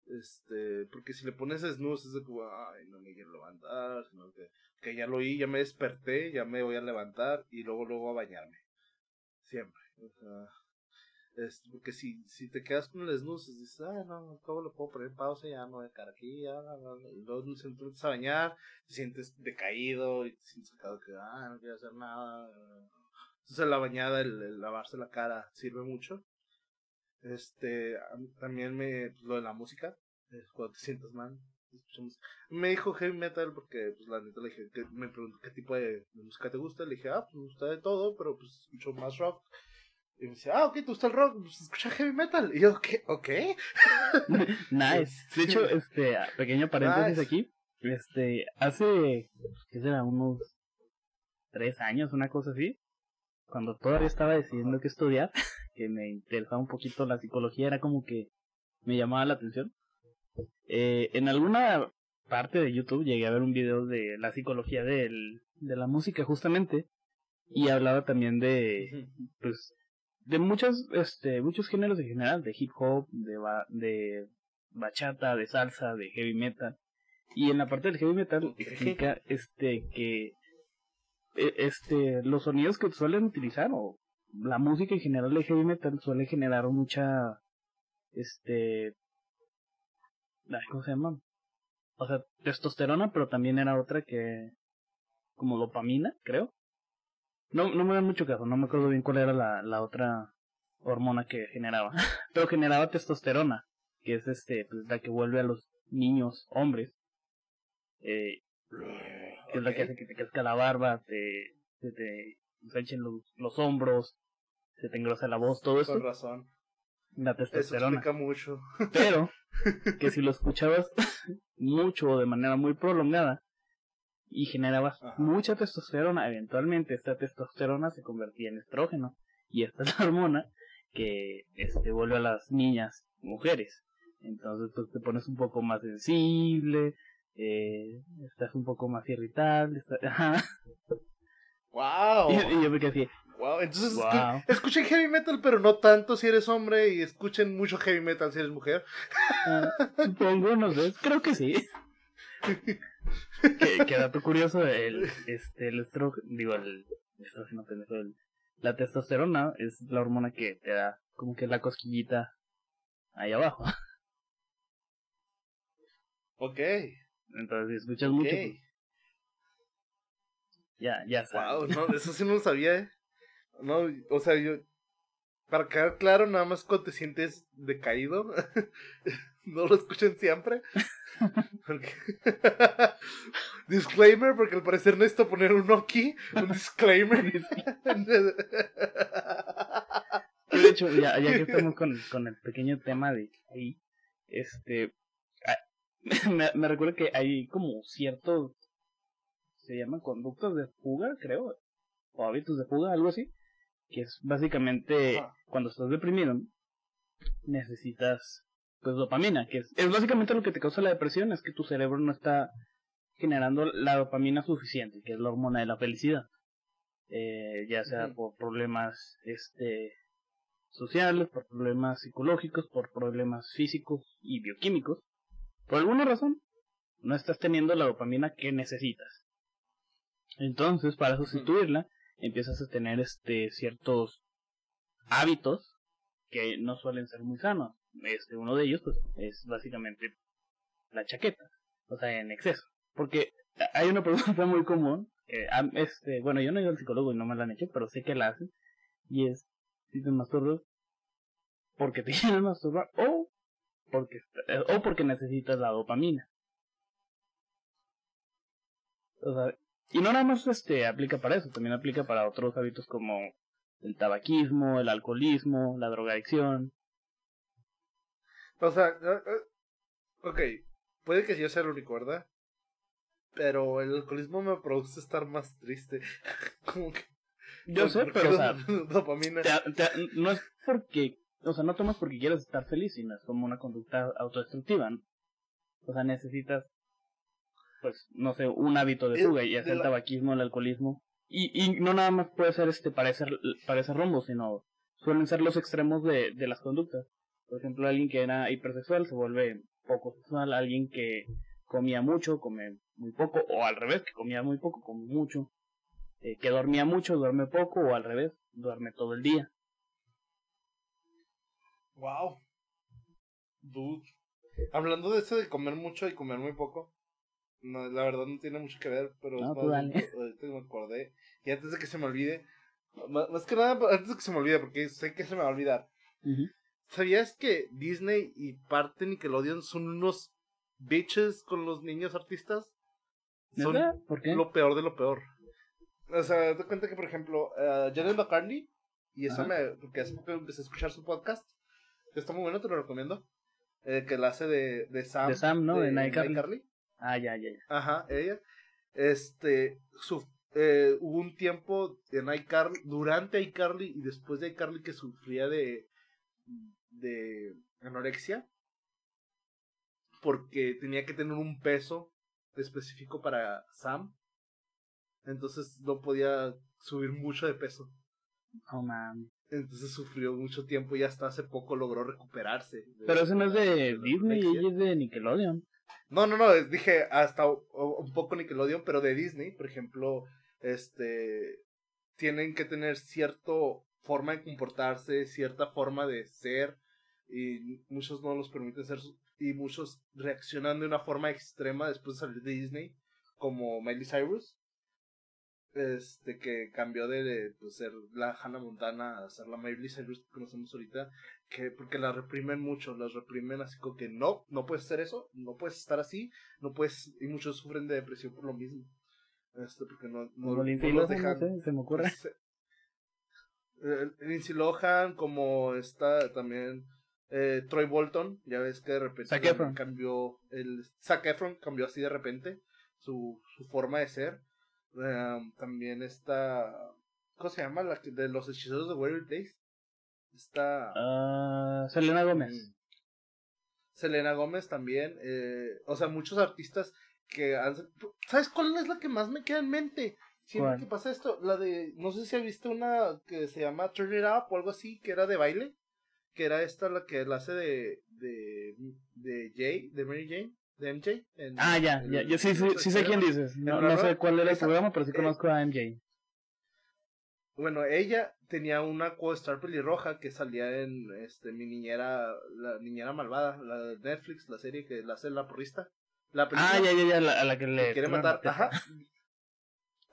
Este, porque si le pones snooze es de como, ay, no me quiero levantar, sino que, ya lo oí, ya me desperté, ya me voy a levantar y luego luego a bañarme. Siempre. O sea, es porque si, si te quedas con el snooze, dices, ah, no, ¿cómo lo puedo poner pausa? Ya no voy a aquí, ya, y luego te empiezas a bañar, te sientes decaído y te sientes que, ah, no quiero hacer nada. Entonces la bañada, el, lavarse la cara sirve mucho. Este, también me, pues, lo de la música, cuando te sientas mal, me dijo heavy metal porque, pues, la neta le dije, que, me preguntó qué tipo de, música te gusta. Le dije, ah, pues me gusta de todo, pero pues escucho más rock. Y me decía, ah, ok, ¿te gusta el rock? Pues escucha heavy metal. Y yo, ¿qué? ¿Ok? nice. De hecho, este, pequeño paréntesis aquí. Este, hace, ¿qué será? Unos tres años, una cosa así. Cuando todavía estaba decidiendo qué estudiar, que me interesaba un poquito la psicología, era como que me llamaba la atención. Eh, en alguna parte de YouTube llegué a ver un video de la psicología del, de la música justamente y hablaba también de pues de muchos, este, muchos géneros en general, de hip hop, de, de bachata, de salsa, de heavy metal. Y en la parte del heavy metal explica este que e, este los sonidos que suelen utilizar o la música en general de heavy metal suele generar mucha este ¿cómo se llama? O sea, testosterona, pero también era otra que como dopamina, creo. No, no me da mucho caso, no me acuerdo bien cuál era la, la otra hormona que generaba. Pero generaba testosterona, que es este, pues, la que vuelve a los niños hombres. Eh, que es la que hace que te crezca la barba, te, ensanchen los, los hombros, se te engrosa la voz, todo eso. Con razón. La testosterona. Eso mucho. Pero, que si lo escuchabas mucho o de manera muy prolongada, y generabas mucha testosterona, eventualmente esta testosterona se convertía en estrógeno y esta es la hormona que este vuelve a las niñas mujeres. Entonces pues te pones un poco más sensible, eh, estás un poco más irritable, Wow. Y, yo me quedé así. Wow, entonces escuchen heavy metal, pero no tanto si eres hombre y escuchen mucho heavy metal si eres mujer. Ah, supongo, no sé, creo que sí. que, dato curioso, el, este, el estrógeno, digo, el estrógeno pendejo, el, la testosterona es la hormona que te da como que la cosquillita ahí abajo. Ok. Entonces, si escuchas mucho, pues, ya, ya sabes. Wow, no, eso sí no lo sabía, eh. No, o sea, yo, para quedar claro, nada más cuando te sientes decaído, no lo escuchen siempre. disclaimer, porque al parecer necesito poner un aquí, un disclaimer. de hecho, ya, ya que estamos con, con el pequeño tema de ahí, este, me, me recuerdo que hay como ciertos se llaman conductas de fuga, creo, o hábitos de fuga, algo así, que es básicamente cuando estás deprimido, necesitas pues dopamina, que es, es básicamente lo que te causa la depresión, es que tu cerebro no está generando la dopamina suficiente, que es la hormona de la felicidad. Eh, ya sea por problemas este sociales, por problemas psicológicos, por problemas físicos y bioquímicos. Por alguna razón, no estás teniendo la dopamina que necesitas. Entonces, para sustituirla, empiezas a tener este ciertos hábitos que no suelen ser muy sanos. Este, uno de ellos pues, es básicamente la chaqueta, o sea, en exceso. Porque hay una pregunta muy común, que, este, bueno, yo no he ido al psicólogo y no me la han hecho, pero sé que la hacen, y es, si te masturbas, porque te quieres masturbar, o porque, o porque necesitas la dopamina. O sea, y no nada más este aplica para eso, también aplica para otros hábitos como el tabaquismo, el alcoholismo, la drogadicción. O sea, eh, eh, ok, puede que yo sea el único, ¿verdad? Pero el alcoholismo me produce estar más triste. Como que. Yo sé, pero o sea, dopamina. no es porque, o sea, no tomas porque quieres estar feliz, sino es como una conducta autodestructiva. O sea, necesitas, pues, no sé, un hábito de fuga, ya sea el tabaquismo, el alcoholismo. Y, y no nada más puede ser este para ese, para ese rumbo, sino suelen ser los extremos de, de las conductas. Por ejemplo, alguien que era hipersexual se vuelve poco sexual, alguien que comía mucho, come muy poco, o al revés, que comía muy poco, come mucho, eh, que dormía mucho, duerme poco, o al revés, duerme todo el día. Wow. Dude. Hablando de eso de comer mucho y comer muy poco, no, la verdad no tiene mucho que ver, pero no, me acordé. Y antes de que se me olvide, más, que nada antes de que se me olvide, porque sé que se me va a olvidar. ¿Sabías que Disney y parte Nickelodeon son unos bitches con los niños artistas? Son ¿Por qué? lo peor de lo peor. O sea, te cuenta que, por ejemplo, uh, Janet McCartney, y eso me. Porque hace poco empecé a escuchar su podcast, que está muy bueno, te lo recomiendo. Eh, que la hace de, de Sam. De Sam, ¿no? De, de Carly. Ah, ya, ya, ya. Ajá, ella. Este. Su, eh, hubo un tiempo en iCarly, durante iCarly y después de iCarly que sufría de. de anorexia. Porque tenía que tener un peso específico para Sam. Entonces no podía subir mucho de peso. Oh man. Entonces sufrió mucho tiempo y hasta hace poco logró recuperarse. Pero eso no es de, Disney, ella es de Nickelodeon. No, no, no, dije hasta un poco Nickelodeon, pero de Disney, por ejemplo, este tienen que tener cierta forma de comportarse, cierta forma de ser y muchos no los permiten ser y muchos reaccionan de una forma extrema después de salir de Disney, como Miley Cyrus, este que cambió de, pues, ser la Hannah Montana a ser la Miley Cyrus que conocemos ahorita, que porque la reprimen mucho, las reprimen así como que no, no puedes hacer eso, no puedes estar así, no puedes, y muchos sufren de depresión por lo mismo. Este, porque no, no, no los dejan. se me ocurre. Pues, Lindsay Lohan, como está también eh, Troy Bolton, ya ves que de repente cambió el Zac Efron cambió así de repente su, su forma de ser. Em, también está ¿cómo se llama? La de los hechiceros de Waverly Place. Está uh, Selena Gómez. Selena Gómez también, eh, o sea, muchos artistas que han... ¿Sabes cuál es la que más me queda en mente? Siempre que pasa esto, la de, no sé si has visto una que se llama Turn It Up o algo así, que era de baile que era esta la que la hace de, de, de Jay, de Mary Jane, de MJ. ah, ya, ya, yo sí, sí, sí sé quién dices. No, no sé cuál era el programa, pero sí eh, conozco a MJ. Bueno, ella tenía una co-star pelirroja que salía en este mi niñera, la niñera malvada, la de Netflix, la serie que la hace la porrista. La ah, ya, ya, ya, la, a la que le quiere matar. Ajá.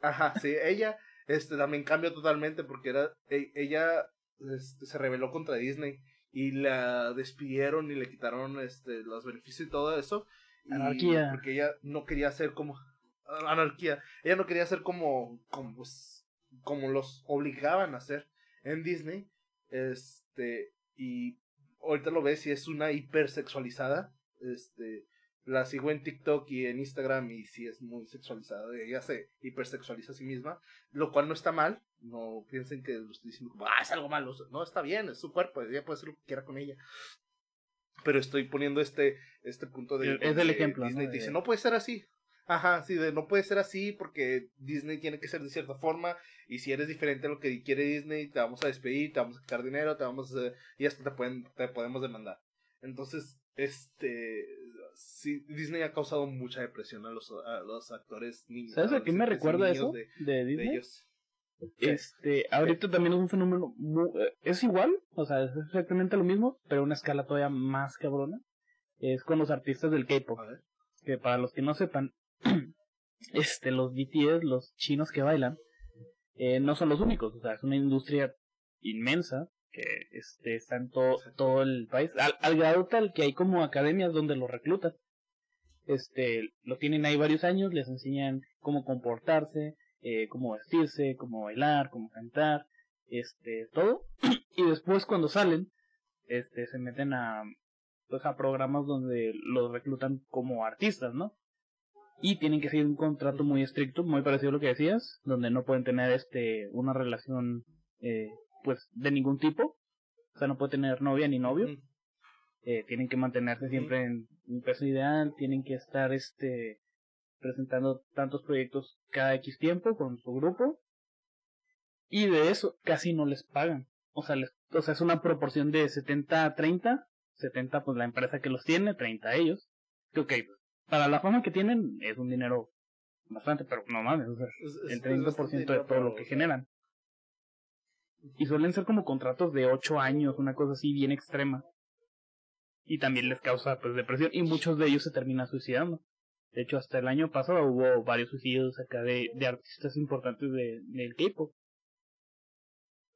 Ajá, sí, ella este también cambió totalmente porque era e, ella este, se rebeló contra Disney y la despidieron y le quitaron este los beneficios y todo eso. Anarquía. porque ella no quería ser como anarquía. Ella no quería ser como como pues, como los obligaban a hacer en Disney. Este y ahorita lo ves y es una hipersexualizada, este la sigo en TikTok y en Instagram y sí es muy sexualizada. Ella se hipersexualiza a sí misma, lo cual no está mal. No piensen que lo estoy diciendo ah, es algo malo. No, está bien, es su cuerpo, ella puede hacer lo que quiera con ella. Pero estoy poniendo este, este punto de... Es el ejemplo. Disney dice, no puede ser así. Ajá, sí, de no puede ser así porque Disney tiene que ser de cierta forma y si eres diferente a lo que quiere Disney te vamos a despedir, te vamos a quitar dinero, te vamos a... y hasta te, pueden, te podemos demandar. Entonces, este, sí, Disney ha causado mucha depresión a los, a los actores niños. ¿Sabes a qué me recuerda eso de, Disney? Este, ahorita también es un fenómeno, eh, es igual, o sea, es exactamente lo mismo, pero una escala todavía más cabrona. Es con los artistas del K-pop. Que para los que no sepan, este, los BTS, los chinos que bailan, eh, no son los únicos, o sea, es una industria inmensa que este, está en todo el país, al, grado tal que hay como academias donde los reclutan. Este, lo tienen ahí varios años, les enseñan cómo comportarse, eh, cómo vestirse, cómo bailar, cómo cantar, este, todo. y después cuando salen, este, se meten a, pues, a programas donde los reclutan como artistas, ¿no? y tienen que seguir un contrato muy estricto, muy parecido a lo que decías, donde no pueden tener este una relación eh, pues de ningún tipo, o sea no puede tener novia ni novio, eh, tienen que mantenerse siempre en un peso ideal, tienen que estar este presentando tantos proyectos cada X tiempo con su grupo y de eso casi no les pagan, o sea les, o sea es una proporción de 70 a 30, 70 pues la empresa que los tiene, 30 ellos, que ok, para la fama que tienen es un dinero bastante, pero no mames, o sea, el 30% de todo lo que generan. Y suelen ser como contratos de 8 años, una cosa así bien extrema. Y también les causa pues depresión y muchos de ellos se terminan suicidando. De hecho, hasta el año pasado hubo varios suicidios acá de, de artistas importantes de, del K-pop.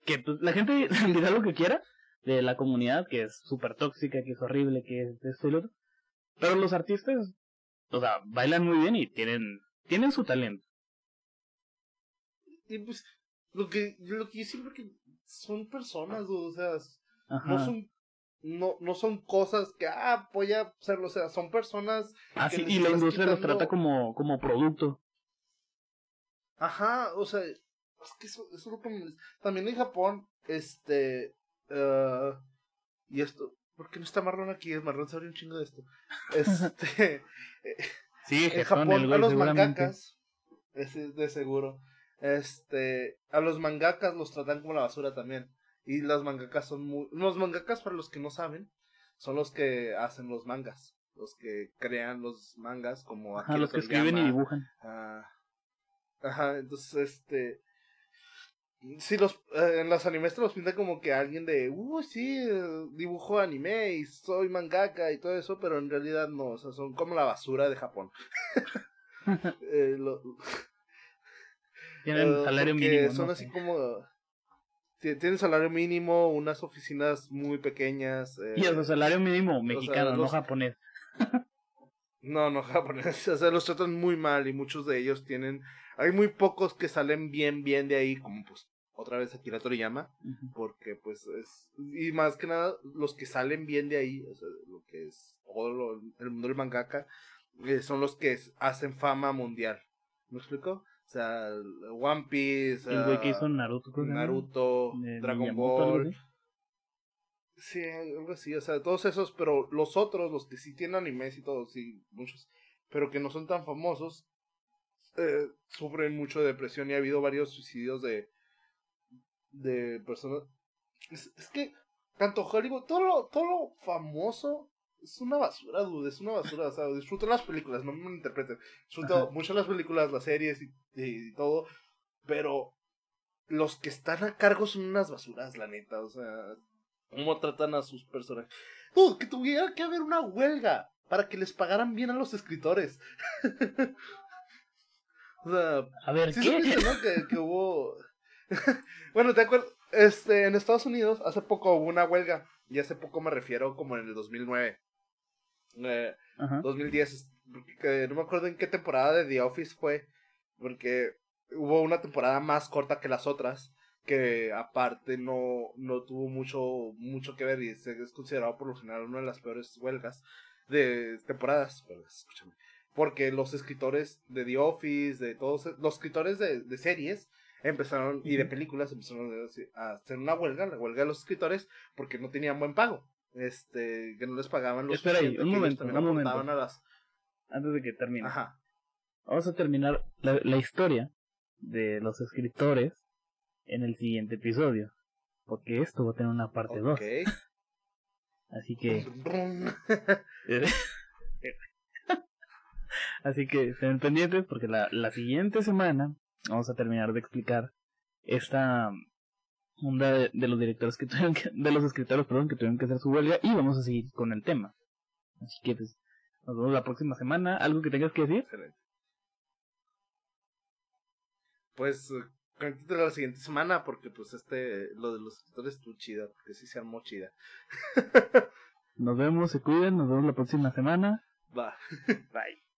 Que pues la gente dirá lo que quiera de la comunidad, que es súper tóxica, que es horrible, que es esto y lo otro. Pero los artistas o sea, bailan muy bien y tienen, tienen su talento. Y pues, lo que, lo que yo siempre que son personas, o sea, no son no, no son cosas que, ah, voy a hacerlo, o sea, son personas. Ah, sí, y la industria los trata como, como producto. Ajá, o sea, es que eso, eso es lo que me... También en Japón, este, uh, y esto, ¿Por qué no está Marlon aquí? Marlon sabe un chingo de esto. Este. sí, en Japón, a los mangakas, es de seguro. Este. A los mangakas los tratan como la basura también. Y los mangakas son muy. Los mangakas, para los que no saben, son los que hacen los mangas. Los que crean los mangas, como aquí. los que escriben y dibujan. Ah, ajá, entonces, este Sí, los, eh, en los animes te los pintan como que alguien de, uh, sí, dibujo anime y soy mangaka y todo eso, pero en realidad no, o sea, son como la basura de Japón. eh, Tienen eh, salario mínimo. Son así como. Tienen salario mínimo, unas oficinas muy pequeñas. Eh, y el salario mínimo mexicano, no japonés. no, no japonés. O sea, los tratan muy mal y muchos de ellos tienen. Hay muy pocos que salen bien, bien de ahí, como pues otra vez Akira Toriyama, porque pues es, y más que nada los que salen bien de ahí, o sea, lo que es todo el mundo del mangaka, eh, son los que hacen fama mundial. ¿Me explico? O sea, One Piece, el güey que hizo Naruto, Naruto Dragon Ball. Sí, algo así, o sea, todos esos, pero los otros, los que sí tienen animes y todos, sí, muchos, pero que no son tan famosos, eh, sufren mucho de depresión y ha habido varios suicidios de, de personas. Es, que tanto Hollywood, todo lo, todo lo famoso es una basura, dude, es una basura. O sea, disfruto las películas, no me interpreten. Disfruto mucho las películas, las series y, y, todo, pero los que están a cargo son unas basuras, la neta. O sea, cómo tratan a sus personajes. Dude, que tuviera que haber una huelga para que les pagaran bien a los escritores. o sea, a ver, ¿qué? ¿no? que, que hubo bueno, te acuerdas, este, en Estados Unidos hace poco hubo una huelga, y hace poco me refiero como en el 2009. Eh, 2010, no me acuerdo en qué temporada de The Office fue, porque hubo una temporada más corta que las otras, que aparte no, no tuvo mucho, mucho que ver y es considerado por lo general una de las peores huelgas. de temporadas, escúchame, porque los escritores de The Office, de todos, los escritores de, de series empezaron, y de películas empezaron a hacer una huelga, la huelga de los escritores, porque no tenían buen pago, este, que no les pagaban los Espera ahí, un momento, un momento. Antes de que termine. Ajá. Vamos a terminar la, la historia de los escritores en el siguiente episodio. Porque esto va a tener una parte 2. Así que. Así que estén pendientes porque la, la siguiente semana vamos a terminar de explicar esta onda de, los directores que tuvieron que, de los escritores, perdón, que tuvieron que hacer su huelga y vamos a seguir con el tema. Así que pues, nos vemos la próxima semana. ¿Algo que tengas que decir? Pues de la siguiente semana porque pues este lo de los escritores estuvo chida porque sí se armó chida nos vemos se cuiden nos vemos la próxima semana va bye